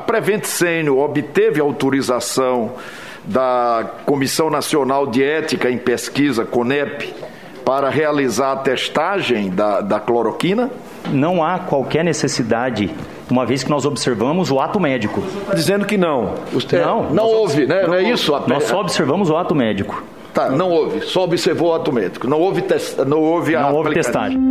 Prevent Senior obteve autorização da Comissão Nacional de Ética em Pesquisa, CONEP, para realizar a testagem da, da cloroquina? Não há qualquer necessidade uma vez que nós observamos o ato médico. Dizendo que não. Você, não, não houve, né? Não, não é isso? Nós só observamos o ato médico. Tá, não houve. Só observou o ato médico. Não houve, test... não houve a Não houve testagem.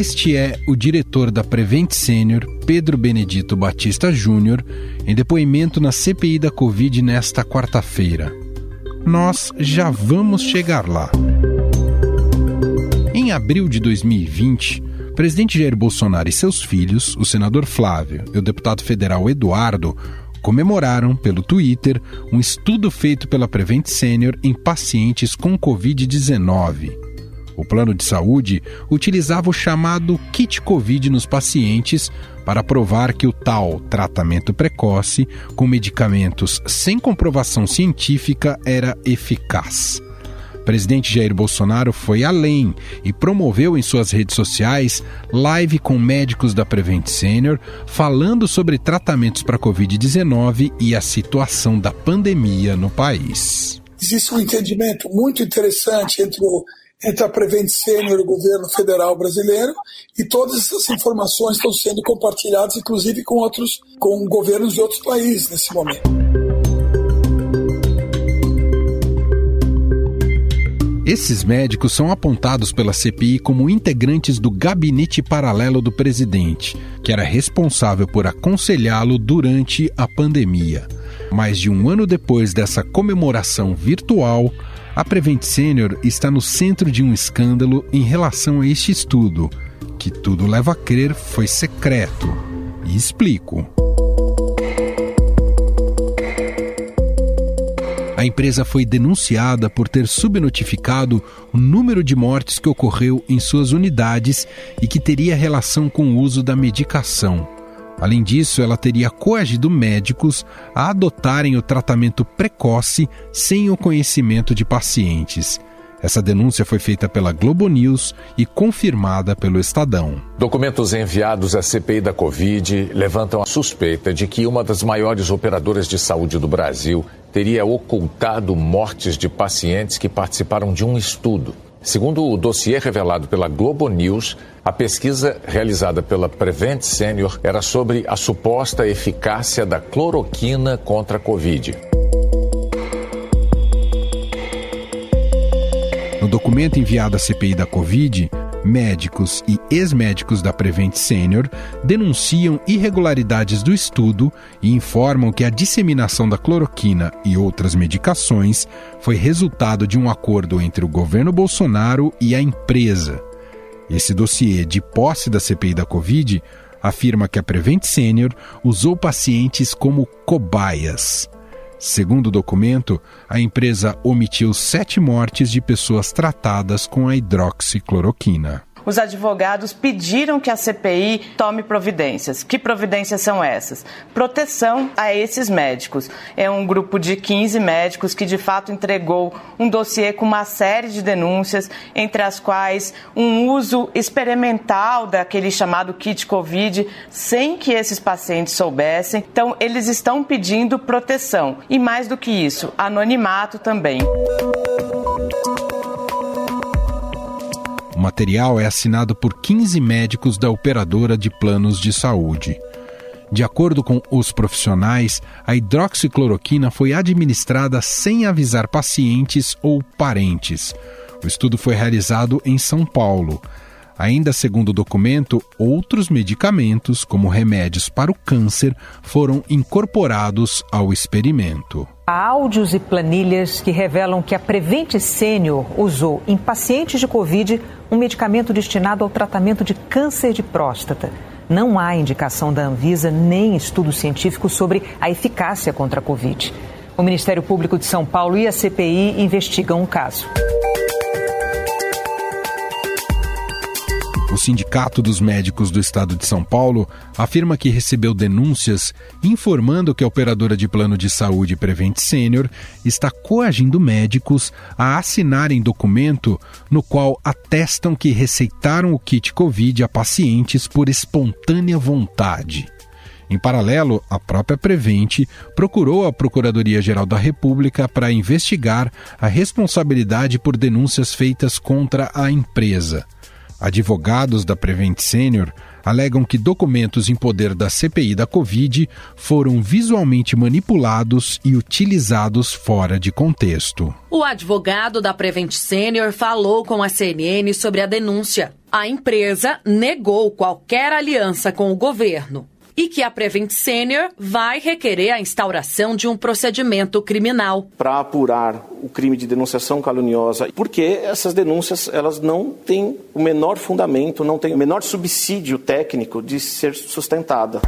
Este é o diretor da Prevent Senior, Pedro Benedito Batista Júnior, em depoimento na CPI da Covid nesta quarta-feira. Nós já vamos chegar lá. Em abril de 2020, o presidente Jair Bolsonaro e seus filhos, o senador Flávio e o deputado federal Eduardo, comemoraram pelo Twitter um estudo feito pela Prevent Senior em pacientes com Covid-19. O plano de saúde utilizava o chamado kit Covid nos pacientes para provar que o tal tratamento precoce, com medicamentos sem comprovação científica, era eficaz. Presidente Jair Bolsonaro foi além e promoveu em suas redes sociais live com médicos da Prevent Senior falando sobre tratamentos para Covid-19 e a situação da pandemia no país. Existe um entendimento muito interessante entre o entre a Prevent Senior e o governo federal brasileiro, e todas essas informações estão sendo compartilhadas, inclusive com outros, com governos de outros países nesse momento. Esses médicos são apontados pela CPI como integrantes do gabinete paralelo do presidente, que era responsável por aconselhá-lo durante a pandemia. Mais de um ano depois dessa comemoração virtual, a Prevent Senior está no centro de um escândalo em relação a este estudo, que tudo leva a crer foi secreto. E explico. A empresa foi denunciada por ter subnotificado o número de mortes que ocorreu em suas unidades e que teria relação com o uso da medicação. Além disso, ela teria coagido médicos a adotarem o tratamento precoce sem o conhecimento de pacientes. Essa denúncia foi feita pela Globo News e confirmada pelo Estadão. Documentos enviados à CPI da Covid levantam a suspeita de que uma das maiores operadoras de saúde do Brasil teria ocultado mortes de pacientes que participaram de um estudo. Segundo o dossiê revelado pela Globo News, a pesquisa realizada pela Prevent Senior era sobre a suposta eficácia da cloroquina contra a Covid. No documento enviado à CPI da Covid, médicos e ex-médicos da Prevent Senior denunciam irregularidades do estudo e informam que a disseminação da cloroquina e outras medicações foi resultado de um acordo entre o governo Bolsonaro e a empresa. Esse dossiê de posse da CPI da Covid afirma que a Prevent Senior usou pacientes como cobaias. Segundo o documento, a empresa omitiu sete mortes de pessoas tratadas com a hidroxicloroquina os advogados pediram que a CPI tome providências. Que providências são essas? Proteção a esses médicos. É um grupo de 15 médicos que de fato entregou um dossiê com uma série de denúncias, entre as quais um uso experimental daquele chamado kit Covid, sem que esses pacientes soubessem. Então, eles estão pedindo proteção. E mais do que isso, anonimato também. O material é assinado por 15 médicos da operadora de planos de saúde. De acordo com os profissionais, a hidroxicloroquina foi administrada sem avisar pacientes ou parentes. O estudo foi realizado em São Paulo. Ainda segundo o documento, outros medicamentos, como remédios para o câncer, foram incorporados ao experimento. Há áudios e planilhas que revelam que a Prevent Senior usou em pacientes de Covid um medicamento destinado ao tratamento de câncer de próstata. Não há indicação da Anvisa nem estudo científico sobre a eficácia contra a Covid. O Ministério Público de São Paulo e a CPI investigam o caso. O Sindicato dos Médicos do Estado de São Paulo afirma que recebeu denúncias informando que a operadora de plano de saúde Prevent Senior está coagindo médicos a assinarem documento no qual atestam que receitaram o kit Covid a pacientes por espontânea vontade. Em paralelo, a própria Prevente procurou a Procuradoria-Geral da República para investigar a responsabilidade por denúncias feitas contra a empresa. Advogados da Prevent Senior alegam que documentos em poder da CPI da Covid foram visualmente manipulados e utilizados fora de contexto. O advogado da Prevent Senior falou com a CNN sobre a denúncia. A empresa negou qualquer aliança com o governo e que a Prevent Senior vai requerer a instauração de um procedimento criminal. Para apurar o crime de denunciação caluniosa, porque essas denúncias elas não têm o menor fundamento, não têm o menor subsídio técnico de ser sustentada.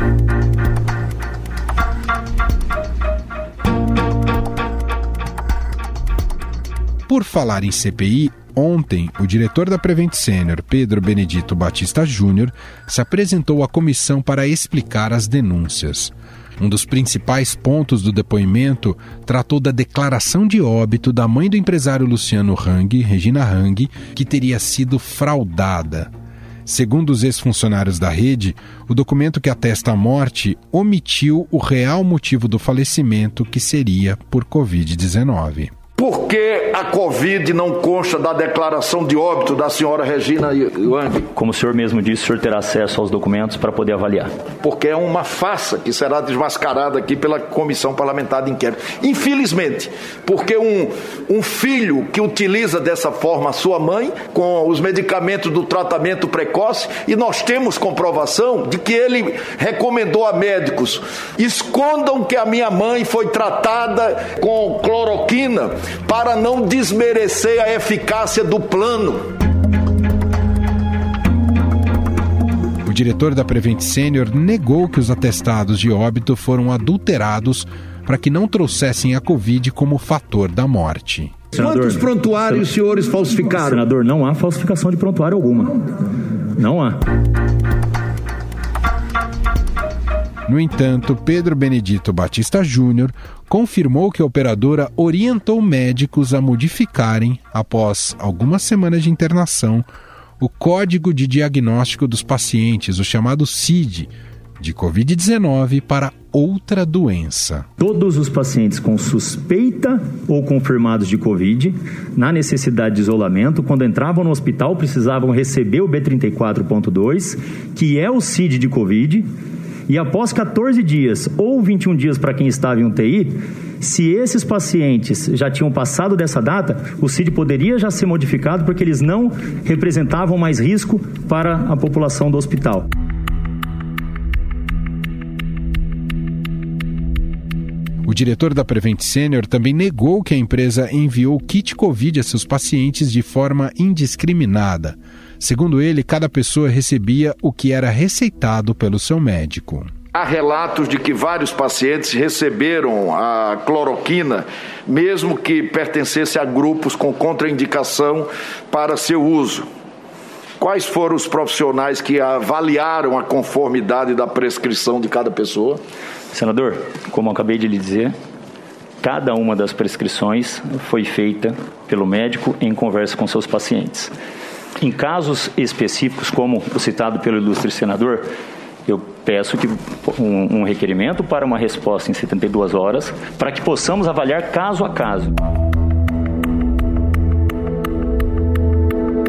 Por falar em CPI, Ontem, o diretor da Prevent Senior, Pedro Benedito Batista Júnior, se apresentou à comissão para explicar as denúncias. Um dos principais pontos do depoimento tratou da declaração de óbito da mãe do empresário Luciano Hang, Regina Hang, que teria sido fraudada. Segundo os ex-funcionários da rede, o documento que atesta a morte omitiu o real motivo do falecimento, que seria por Covid-19. Por que a Covid não consta da declaração de óbito da senhora Regina Wang? Como o senhor mesmo disse, o senhor terá acesso aos documentos para poder avaliar. Porque é uma farsa que será desmascarada aqui pela Comissão Parlamentar de Inquérito. Infelizmente, porque um, um filho que utiliza dessa forma a sua mãe, com os medicamentos do tratamento precoce, e nós temos comprovação de que ele recomendou a médicos: escondam que a minha mãe foi tratada com cloroquina para não desmerecer a eficácia do plano. O diretor da Prevent Senior negou que os atestados de óbito foram adulterados para que não trouxessem a Covid como fator da morte. Senador, Quantos prontuários os senhores falsificaram? Senador, não há falsificação de prontuário alguma. Não há. No entanto, Pedro Benedito Batista Júnior confirmou que a operadora orientou médicos a modificarem, após algumas semanas de internação, o código de diagnóstico dos pacientes, o chamado CID, de Covid-19 para outra doença. Todos os pacientes com suspeita ou confirmados de Covid, na necessidade de isolamento, quando entravam no hospital, precisavam receber o B34.2, que é o CID de Covid e após 14 dias ou 21 dias para quem estava em UTI, se esses pacientes já tinham passado dessa data, o CID poderia já ser modificado porque eles não representavam mais risco para a população do hospital. O diretor da Prevent Senior também negou que a empresa enviou kit Covid a seus pacientes de forma indiscriminada. Segundo ele, cada pessoa recebia o que era receitado pelo seu médico. Há relatos de que vários pacientes receberam a cloroquina, mesmo que pertencesse a grupos com contraindicação para seu uso. Quais foram os profissionais que avaliaram a conformidade da prescrição de cada pessoa? Senador, como eu acabei de lhe dizer, cada uma das prescrições foi feita pelo médico em conversa com seus pacientes. Em casos específicos, como o citado pelo ilustre senador, eu peço que um, um requerimento para uma resposta em 72 horas, para que possamos avaliar caso a caso.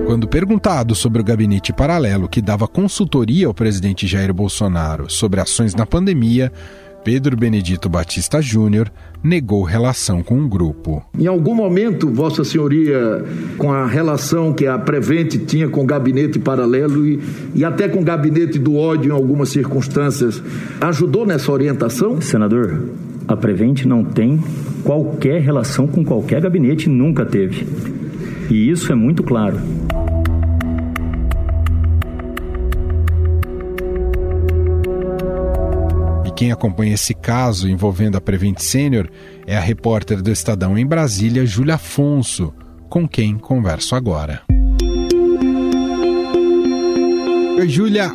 Quando perguntado sobre o gabinete paralelo que dava consultoria ao presidente Jair Bolsonaro sobre ações na pandemia, Pedro Benedito Batista Júnior negou relação com o grupo. Em algum momento, Vossa Senhoria, com a relação que a Prevente tinha com o gabinete paralelo e, e até com o gabinete do ódio em algumas circunstâncias, ajudou nessa orientação? Senador, a Prevente não tem qualquer relação com qualquer gabinete, nunca teve. E isso é muito claro. Quem acompanha esse caso envolvendo a Prevent Senior é a repórter do Estadão em Brasília, Júlia Afonso, com quem converso agora. Oi, Júlia.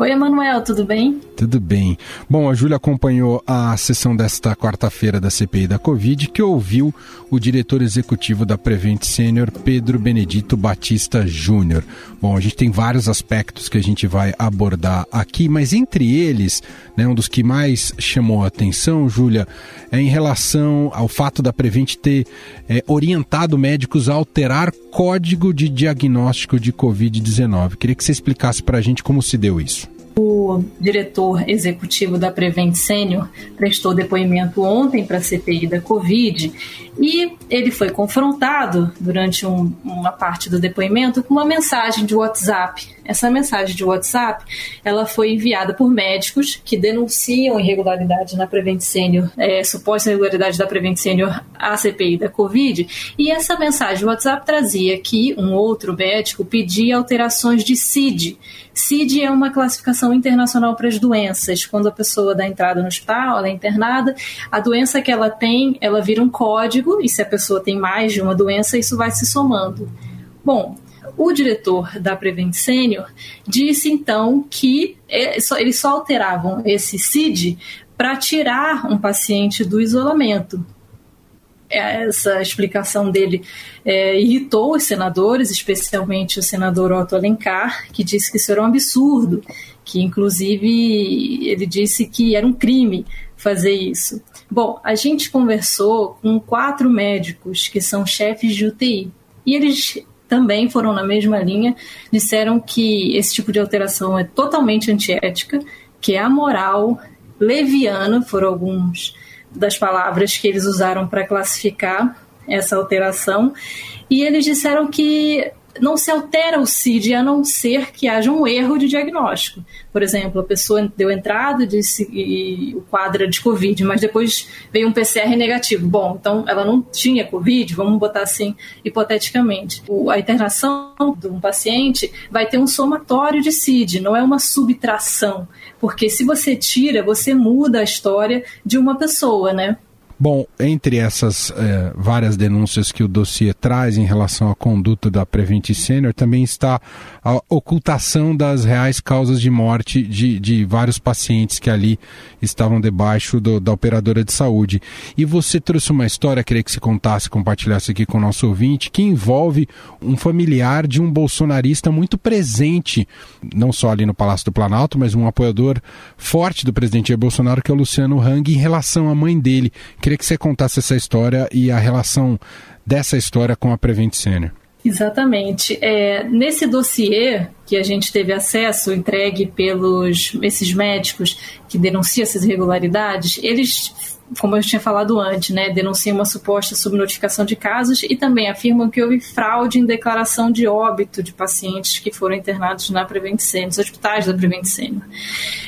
Oi, Emanuel, tudo bem? Tudo bem. Bom, a Júlia acompanhou a sessão desta quarta-feira da CPI da Covid, que ouviu o diretor executivo da Prevent Senior, Pedro Benedito Batista Júnior. Bom, a gente tem vários aspectos que a gente vai abordar aqui, mas entre eles, né, um dos que mais chamou a atenção, Júlia, é em relação ao fato da Prevent ter é, orientado médicos a alterar código de diagnóstico de Covid-19. Queria que você explicasse para a gente como se deu isso. O diretor executivo da Prevent Senior prestou depoimento ontem para a CPI da Covid e ele foi confrontado durante um, uma parte do depoimento com uma mensagem de WhatsApp. Essa mensagem de WhatsApp ela foi enviada por médicos que denunciam irregularidades na Prevent Senior, é, suposta irregularidade da Prevent Senior à CPI da Covid. E essa mensagem de WhatsApp trazia que um outro médico pedia alterações de CID. CID é uma classificação internacional para as doenças. Quando a pessoa dá entrada no hospital, ela é internada, a doença que ela tem, ela vira um código e se a pessoa tem mais de uma doença, isso vai se somando. Bom, o diretor da Prevent Senior disse então que é, eles só alteravam esse CID para tirar um paciente do isolamento. Essa explicação dele é, irritou os senadores, especialmente o senador Otto Alencar, que disse que isso era um absurdo, que inclusive ele disse que era um crime fazer isso. Bom, a gente conversou com quatro médicos que são chefes de UTI e eles também foram na mesma linha, disseram que esse tipo de alteração é totalmente antiética, que é amoral, leviana, foram alguns das palavras que eles usaram para classificar essa alteração, e eles disseram que não se altera o CID a não ser que haja um erro de diagnóstico. Por exemplo, a pessoa deu entrada disse, e o quadro era de Covid, mas depois veio um PCR negativo. Bom, então ela não tinha Covid, vamos botar assim hipoteticamente. A internação de um paciente vai ter um somatório de CID, não é uma subtração. Porque se você tira, você muda a história de uma pessoa, né? Bom, entre essas é, várias denúncias que o dossiê traz em relação à conduta da Prevent Senior, também está a ocultação das reais causas de morte de, de vários pacientes que ali estavam debaixo do, da operadora de saúde. E você trouxe uma história, queria que você contasse, compartilhasse aqui com o nosso ouvinte, que envolve um familiar de um bolsonarista muito presente, não só ali no Palácio do Planalto, mas um apoiador forte do presidente Jair Bolsonaro, que é o Luciano Hang, em relação à mãe dele. Que Queria que você contasse essa história e a relação dessa história com a Prevent Senior. Exatamente. É, nesse dossiê que a gente teve acesso, entregue pelos esses médicos que denunciam essas irregularidades, eles como eu tinha falado antes, né, denunciam uma suposta subnotificação de casos e também afirmam que houve fraude em declaração de óbito de pacientes que foram internados na Prevent Senior, nos hospitais da Prevent Senior.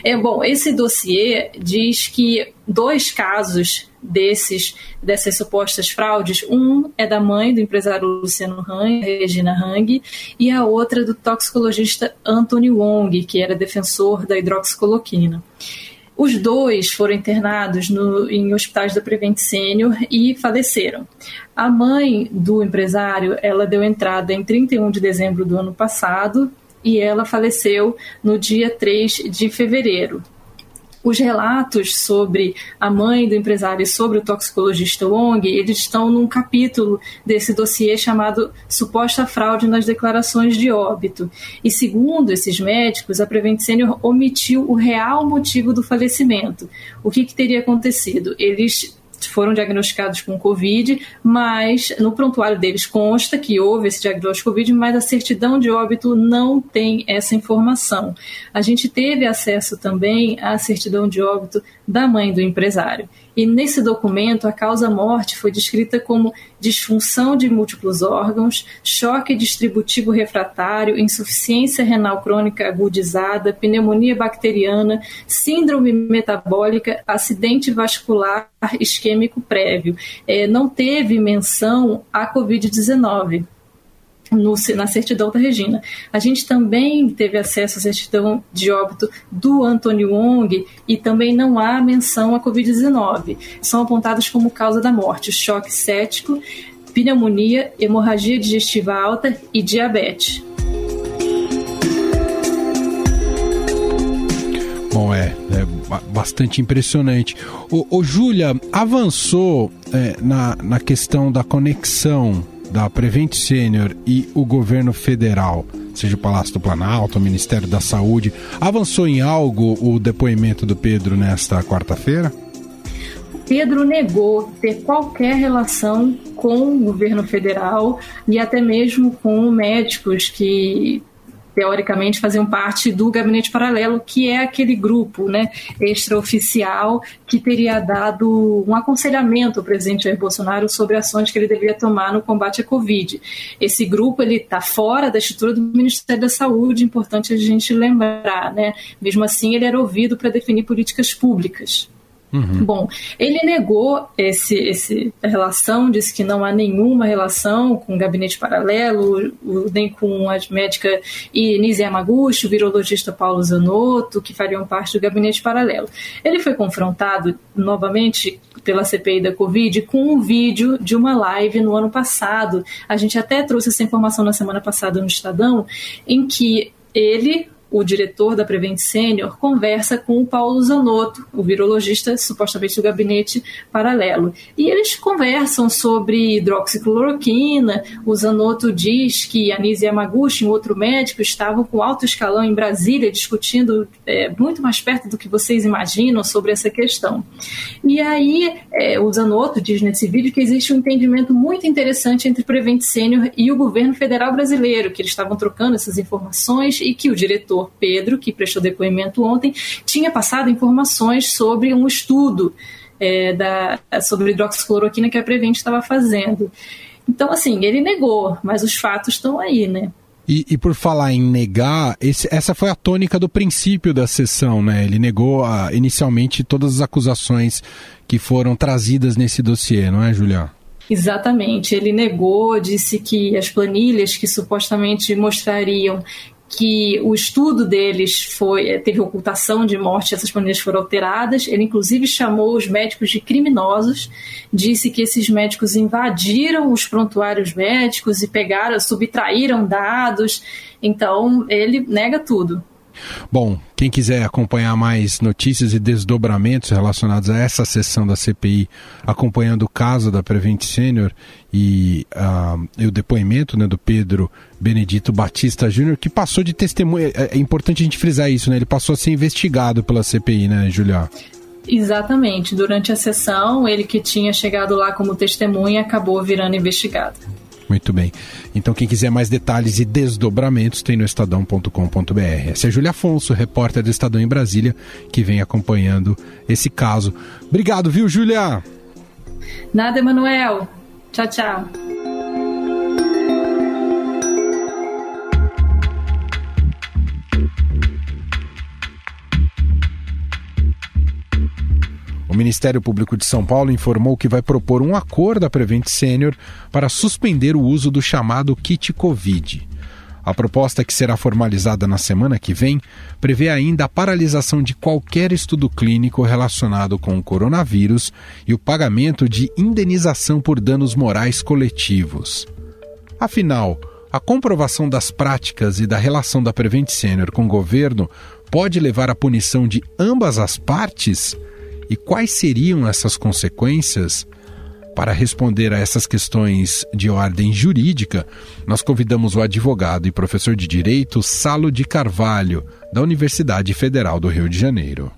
É, bom, esse dossiê diz que dois casos desses dessas supostas fraudes, um é da mãe do empresário Luciano Hang, Regina Hang, e a outra do toxicologista Anthony Wong, que era defensor da hidroxicoloquina. Os dois foram internados no, em hospitais da Prevent Senior e faleceram. A mãe do empresário, ela deu entrada em 31 de dezembro do ano passado e ela faleceu no dia 3 de fevereiro os relatos sobre a mãe do empresário e sobre o toxicologista Wong, eles estão num capítulo desse dossiê chamado Suposta Fraude nas Declarações de Óbito. E segundo esses médicos, a Prevent Senior omitiu o real motivo do falecimento. O que, que teria acontecido? Eles foram diagnosticados com Covid, mas no prontuário deles consta que houve esse diagnóstico Covid, mas a certidão de óbito não tem essa informação. A gente teve acesso também à certidão de óbito da mãe do empresário. E nesse documento, a causa-morte foi descrita como disfunção de múltiplos órgãos, choque distributivo refratário, insuficiência renal crônica agudizada, pneumonia bacteriana, síndrome metabólica, acidente vascular isquêmico prévio. É, não teve menção à Covid-19 no, na certidão da Regina. A gente também teve acesso à certidão de óbito do Antônio Wong e também não há menção à Covid-19. São apontadas como causa da morte choque cético, pneumonia, hemorragia digestiva alta e diabetes. Não, é, é bastante impressionante. O, o Júlia, avançou é, na, na questão da conexão da Prevent Senior e o governo federal, seja o Palácio do Planalto, o Ministério da Saúde, avançou em algo o depoimento do Pedro nesta quarta-feira? Pedro negou ter qualquer relação com o governo federal e até mesmo com médicos que teoricamente faziam parte do gabinete paralelo, que é aquele grupo né, extraoficial que teria dado um aconselhamento ao presidente Jair Bolsonaro sobre ações que ele deveria tomar no combate à Covid. Esse grupo ele está fora da estrutura do Ministério da Saúde, importante a gente lembrar. Né? Mesmo assim, ele era ouvido para definir políticas públicas. Uhum. Bom, ele negou esse, esse relação, disse que não há nenhuma relação com o gabinete paralelo, nem com a médica Inise Yamaguchi, o virologista Paulo Zanotto, que fariam parte do gabinete paralelo. Ele foi confrontado novamente pela CPI da Covid com um vídeo de uma live no ano passado. A gente até trouxe essa informação na semana passada no Estadão, em que ele, o diretor da Prevent Senior, conversa com o Paulo Zanotto, o virologista supostamente do gabinete paralelo. E eles conversam sobre hidroxicloroquina. O Zanotto diz que Anise Yamaguchi, um outro médico, estavam com alto escalão em Brasília discutindo é, muito mais perto do que vocês imaginam sobre essa questão. E aí é, o Zanotto diz nesse vídeo que existe um entendimento muito interessante entre Prevent Senior e o governo federal brasileiro, que eles estavam trocando essas informações e que o diretor Pedro, que prestou depoimento ontem, tinha passado informações sobre um estudo é, da, sobre hidroxicloroquina que a Prevent estava fazendo. Então, assim, ele negou, mas os fatos estão aí, né? E, e, por falar em negar, esse, essa foi a tônica do princípio da sessão, né? Ele negou a, ah, inicialmente todas as acusações que foram trazidas nesse dossiê, não é, Julião? Exatamente. Ele negou, disse que as planilhas que supostamente mostrariam que o estudo deles foi eh, teve ocultação de morte, essas planilhas foram alteradas. Ele inclusive chamou os médicos de criminosos, disse que esses médicos invadiram os prontuários médicos e pegaram, subtraíram dados. Então ele nega tudo. Bom, quem quiser acompanhar mais notícias e desdobramentos relacionados a essa sessão da CPI, acompanhando o caso da Prevent Senior e, uh, e o depoimento né, do Pedro Benedito Batista Júnior, que passou de testemunha. É, é, importante a gente frisar isso, né? Ele passou a ser investigado pela CPI, né, Julia? Exatamente. Durante a sessão, ele que tinha chegado lá como testemunha acabou virando investigado. Muito bem. Então, quem quiser mais detalhes e desdobramentos, tem no estadão.com.br. Essa é Júlia Afonso, repórter do Estadão em Brasília, que vem acompanhando esse caso. Obrigado, viu, Júlia? Nada, Emanuel. Tchau, tchau. Ministério Público de São Paulo informou que vai propor um acordo à Prevent Senior para suspender o uso do chamado kit Covid. A proposta, que será formalizada na semana que vem, prevê ainda a paralisação de qualquer estudo clínico relacionado com o coronavírus e o pagamento de indenização por danos morais coletivos. Afinal, a comprovação das práticas e da relação da Prevent Senior com o governo pode levar à punição de ambas as partes? E quais seriam essas consequências? Para responder a essas questões de ordem jurídica, nós convidamos o advogado e professor de direito Salo de Carvalho, da Universidade Federal do Rio de Janeiro.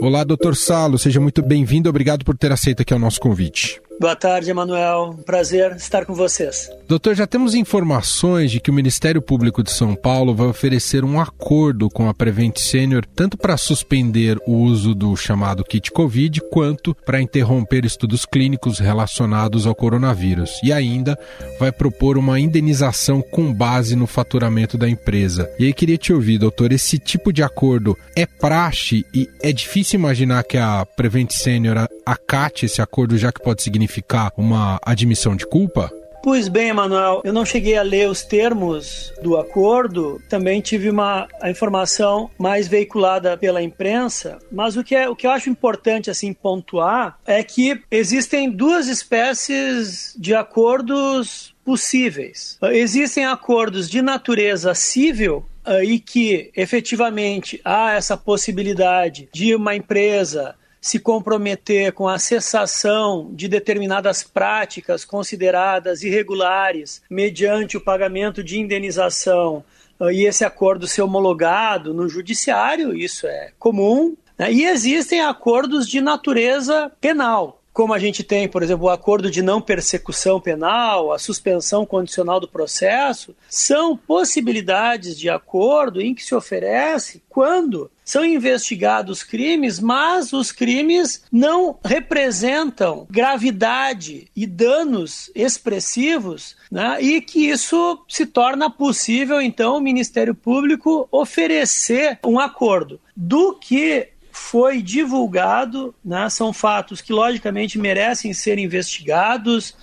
Olá, doutor Salo, seja muito bem-vindo. Obrigado por ter aceito aqui o nosso convite. Boa tarde, Emanuel. Prazer estar com vocês. Doutor, já temos informações de que o Ministério Público de São Paulo vai oferecer um acordo com a Prevent Senior, tanto para suspender o uso do chamado kit Covid, quanto para interromper estudos clínicos relacionados ao coronavírus. E ainda vai propor uma indenização com base no faturamento da empresa. E aí queria te ouvir, doutor, esse tipo de acordo é praxe e é difícil imaginar que a Prevent Senior acate esse acordo, já que pode significar significar uma admissão de culpa? Pois bem, Emanuel, eu não cheguei a ler os termos do acordo, também tive uma a informação mais veiculada pela imprensa, mas o que, é, o que eu acho importante assim pontuar é que existem duas espécies de acordos possíveis. Existem acordos de natureza civil e que efetivamente há essa possibilidade de uma empresa se comprometer com a cessação de determinadas práticas consideradas irregulares mediante o pagamento de indenização e esse acordo ser homologado no judiciário, isso é comum. Né? E existem acordos de natureza penal, como a gente tem, por exemplo, o acordo de não persecução penal, a suspensão condicional do processo, são possibilidades de acordo em que se oferece quando são investigados crimes, mas os crimes não representam gravidade e danos expressivos, né? e que isso se torna possível, então, o Ministério Público oferecer um acordo. Do que foi divulgado, né? são fatos que logicamente merecem ser investigados.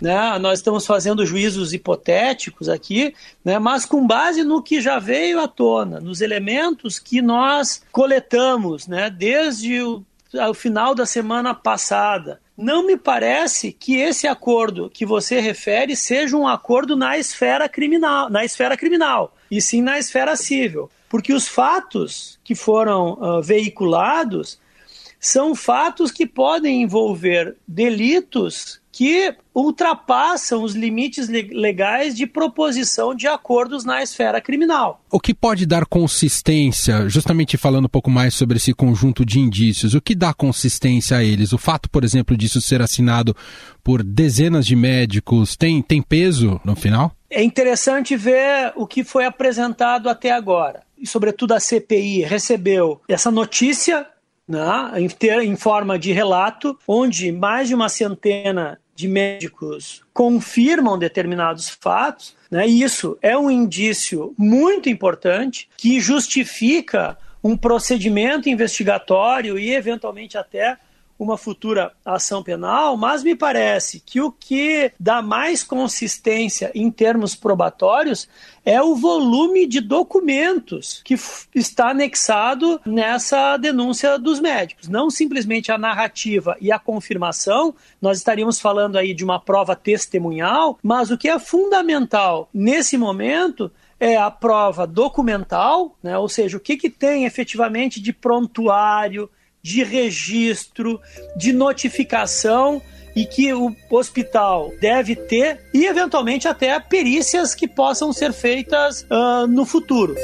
Né? Nós estamos fazendo juízos hipotéticos aqui, né? mas com base no que já veio à tona, nos elementos que nós coletamos né? desde o, o final da semana passada. Não me parece que esse acordo que você refere seja um acordo na esfera criminal, na esfera criminal, e sim na esfera civil porque os fatos que foram uh, veiculados são fatos que podem envolver delitos que ultrapassam os limites legais de proposição de acordos na esfera criminal. O que pode dar consistência, justamente falando um pouco mais sobre esse conjunto de indícios, o que dá consistência a eles? O fato, por exemplo, disso ser assinado por dezenas de médicos tem, tem peso no final? É interessante ver o que foi apresentado até agora e sobretudo a CPI, recebeu essa notícia né, em, em forma de relato, onde mais de uma centena de médicos confirmam determinados fatos, né, e isso é um indício muito importante que justifica um procedimento investigatório e, eventualmente, até uma futura ação penal, mas me parece que o que dá mais consistência em termos probatórios é o volume de documentos que está anexado nessa denúncia dos médicos. Não simplesmente a narrativa e a confirmação, nós estaríamos falando aí de uma prova testemunhal, mas o que é fundamental nesse momento é a prova documental, né? ou seja, o que, que tem efetivamente de prontuário, de registro, de notificação e que o hospital deve ter e eventualmente até perícias que possam ser feitas uh, no futuro.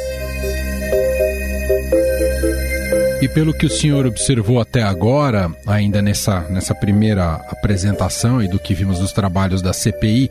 E pelo que o senhor observou até agora, ainda nessa, nessa primeira apresentação e do que vimos nos trabalhos da CPI,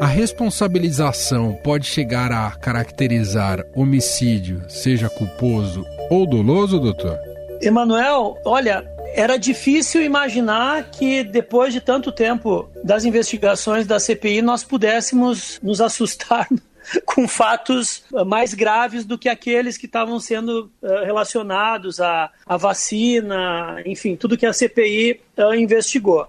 a responsabilização pode chegar a caracterizar homicídio, seja culposo ou doloso, doutor? Emanuel, olha, era difícil imaginar que depois de tanto tempo das investigações da CPI nós pudéssemos nos assustar com fatos mais graves do que aqueles que estavam sendo uh, relacionados à, à, vacina, enfim, tudo que a CPI eh, investigou.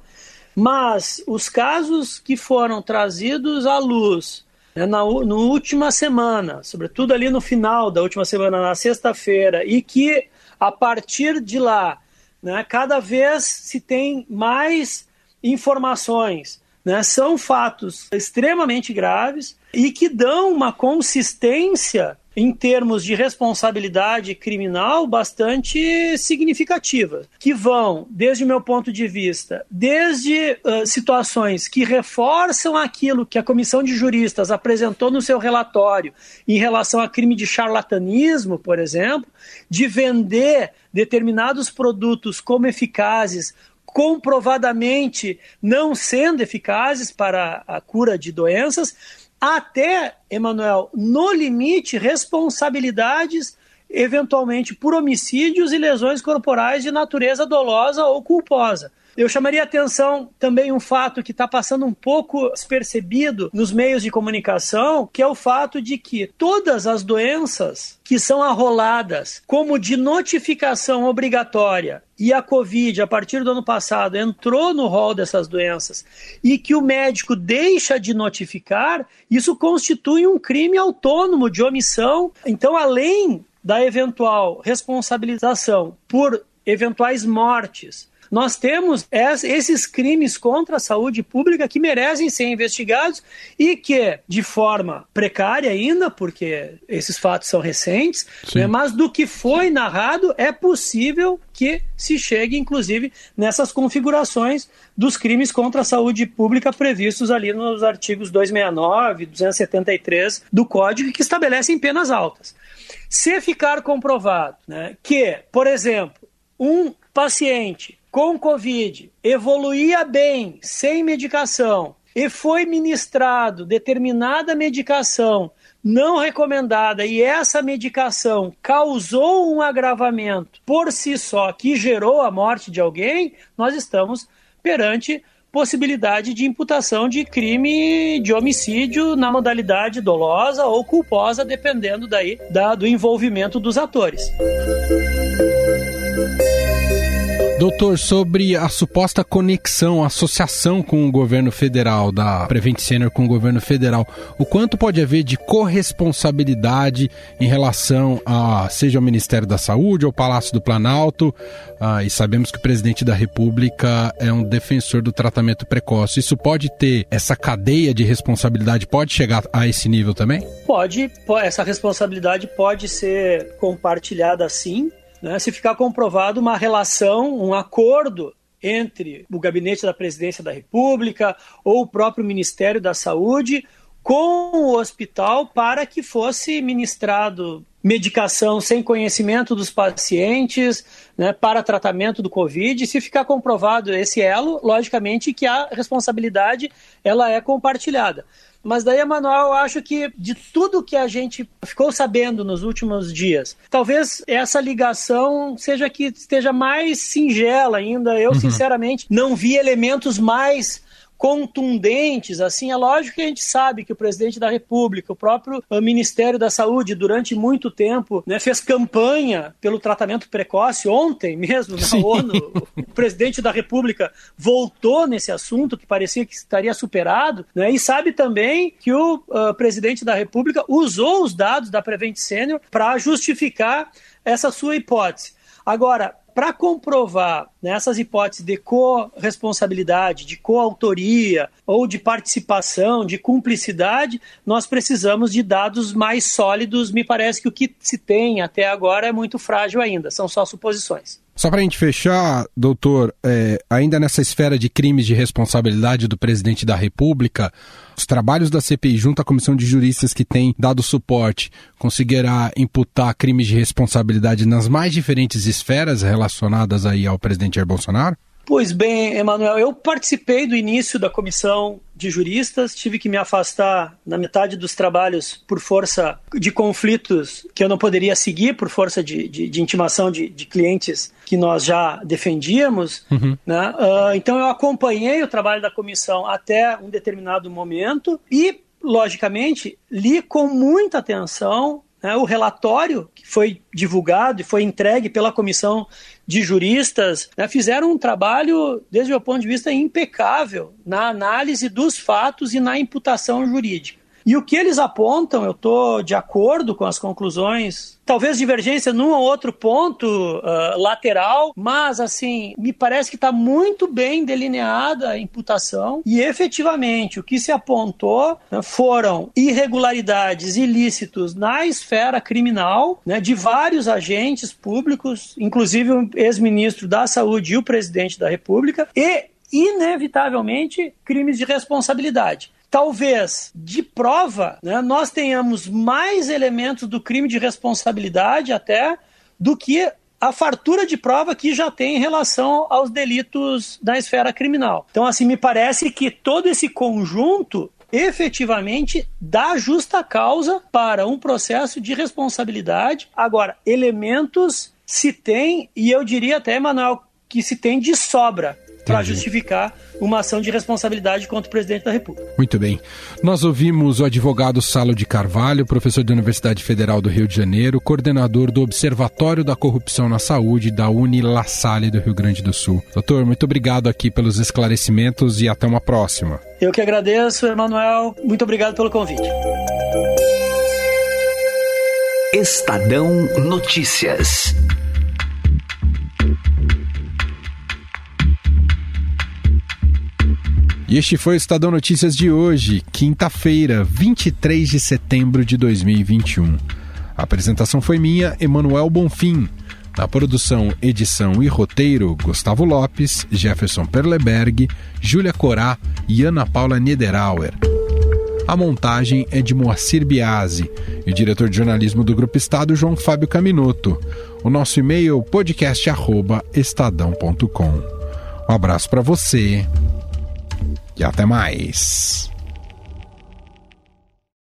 Mas os casos que foram trazidos à luz né, na, na última semana, sobretudo ali no final da última semana, na sexta-feira, e que a partir de lá, né, cada vez se tem mais informações. Né, são fatos extremamente graves e que dão uma consistência em termos de responsabilidade criminal bastante significativa, que vão, desde o meu ponto de vista, desde uh, situações que reforçam aquilo que a comissão de juristas apresentou no seu relatório em relação a crime de charlatanismo, por exemplo, de vender determinados produtos como eficazes comprovadamente não sendo eficazes para a cura de doenças, até, Emanuel, no limite, responsabilidades eventualmente por homicídios e lesões corporais de natureza dolosa ou culposa. Eu chamaria atenção também um fato que está passando um pouco despercebido nos meios de comunicação, que é o fato de que todas as doenças que são arroladas como de notificação obrigatória e a Covid, a partir do ano passado, entrou no rol dessas doenças e que o médico deixa de notificar, isso constitui um crime autônomo de omissão. Então, além da eventual responsabilização por eventuais mortes nós temos esses crimes contra a saúde pública que merecem ser investigados e que, de forma precária ainda, porque esses fatos são recentes, né, mas do que foi narrado, é possível que se chegue, inclusive, nessas configurações dos crimes contra a saúde pública previstos ali nos artigos 269 e 273 do Código, que estabelecem penas altas. Se ficar comprovado né, que, por exemplo, um paciente com Covid evoluía bem, sem medicação, e foi ministrado determinada medicação não recomendada e essa medicação causou um agravamento por si só que gerou a morte de alguém, nós estamos perante possibilidade de imputação de crime de homicídio na modalidade dolosa ou culposa, dependendo daí da, do envolvimento dos atores. Doutor, sobre a suposta conexão, associação com o governo federal, da Prevent Senior com o governo federal, o quanto pode haver de corresponsabilidade em relação a, seja o Ministério da Saúde ou o Palácio do Planalto, ah, e sabemos que o presidente da República é um defensor do tratamento precoce. Isso pode ter, essa cadeia de responsabilidade pode chegar a esse nível também? Pode, essa responsabilidade pode ser compartilhada sim, né, se ficar comprovado uma relação, um acordo entre o gabinete da presidência da República ou o próprio Ministério da Saúde com o hospital para que fosse ministrado medicação sem conhecimento dos pacientes né, para tratamento do Covid. Se ficar comprovado esse elo, logicamente que a responsabilidade ela é compartilhada. Mas daí, Emanuel, eu acho que de tudo que a gente ficou sabendo nos últimos dias, talvez essa ligação seja que esteja mais singela ainda. Eu, uhum. sinceramente, não vi elementos mais contundentes, assim, é lógico que a gente sabe que o presidente da República, o próprio eh, Ministério da Saúde, durante muito tempo, né, fez campanha pelo tratamento precoce. Ontem mesmo, na Sim. ONU, o presidente da República voltou nesse assunto que parecia que estaria superado, né, e sabe também que o uh, presidente da República usou os dados da Prevent Senior para justificar essa sua hipótese. Agora, para comprovar nessas hipóteses de corresponsabilidade, de coautoria ou de participação, de cumplicidade, nós precisamos de dados mais sólidos. Me parece que o que se tem até agora é muito frágil ainda, são só suposições. Só para a gente fechar, doutor, é, ainda nessa esfera de crimes de responsabilidade do presidente da República, os trabalhos da CPI junto à comissão de juristas que tem dado suporte conseguirá imputar crimes de responsabilidade nas mais diferentes esferas relacionadas aí ao presidente Jair Bolsonaro? Pois bem, Emanuel, eu participei do início da comissão de juristas, tive que me afastar na metade dos trabalhos por força de conflitos que eu não poderia seguir, por força de, de, de intimação de, de, clientes que nós já defendíamos. Uhum. Né? Uh, então eu acompanhei o trabalho da comissão até um determinado momento e, logicamente, li com muita atenção o relatório que foi divulgado e foi entregue pela comissão de juristas né, fizeram um trabalho, desde o meu ponto de vista, impecável na análise dos fatos e na imputação jurídica. E o que eles apontam, eu estou de acordo com as conclusões, talvez divergência num ou outro ponto uh, lateral, mas assim, me parece que está muito bem delineada a imputação. E efetivamente o que se apontou né, foram irregularidades ilícitos na esfera criminal né, de vários agentes públicos, inclusive o ex-ministro da Saúde e o presidente da República, e inevitavelmente crimes de responsabilidade talvez de prova, né, nós tenhamos mais elementos do crime de responsabilidade até do que a fartura de prova que já tem em relação aos delitos da esfera criminal. Então, assim, me parece que todo esse conjunto efetivamente dá justa causa para um processo de responsabilidade. Agora, elementos se tem, e eu diria até, Manuel, que se tem de sobra para justificar uma ação de responsabilidade contra o presidente da República. Muito bem. Nós ouvimos o advogado Salo de Carvalho, professor da Universidade Federal do Rio de Janeiro, coordenador do Observatório da Corrupção na Saúde da Uni La Salle do Rio Grande do Sul. Doutor, muito obrigado aqui pelos esclarecimentos e até uma próxima. Eu que agradeço, Emanuel. Muito obrigado pelo convite. Estadão Notícias. E este foi o Estadão Notícias de hoje, quinta-feira, 23 de setembro de 2021. A apresentação foi minha, Emanuel Bonfim. Na produção, edição e roteiro, Gustavo Lopes, Jefferson Perleberg, Júlia Corá e Ana Paula Niederauer. A montagem é de Moacir Biasi e o diretor de jornalismo do Grupo Estado, João Fábio Caminoto. O nosso e-mail podcast@estadão.com. Um abraço para você e até mais.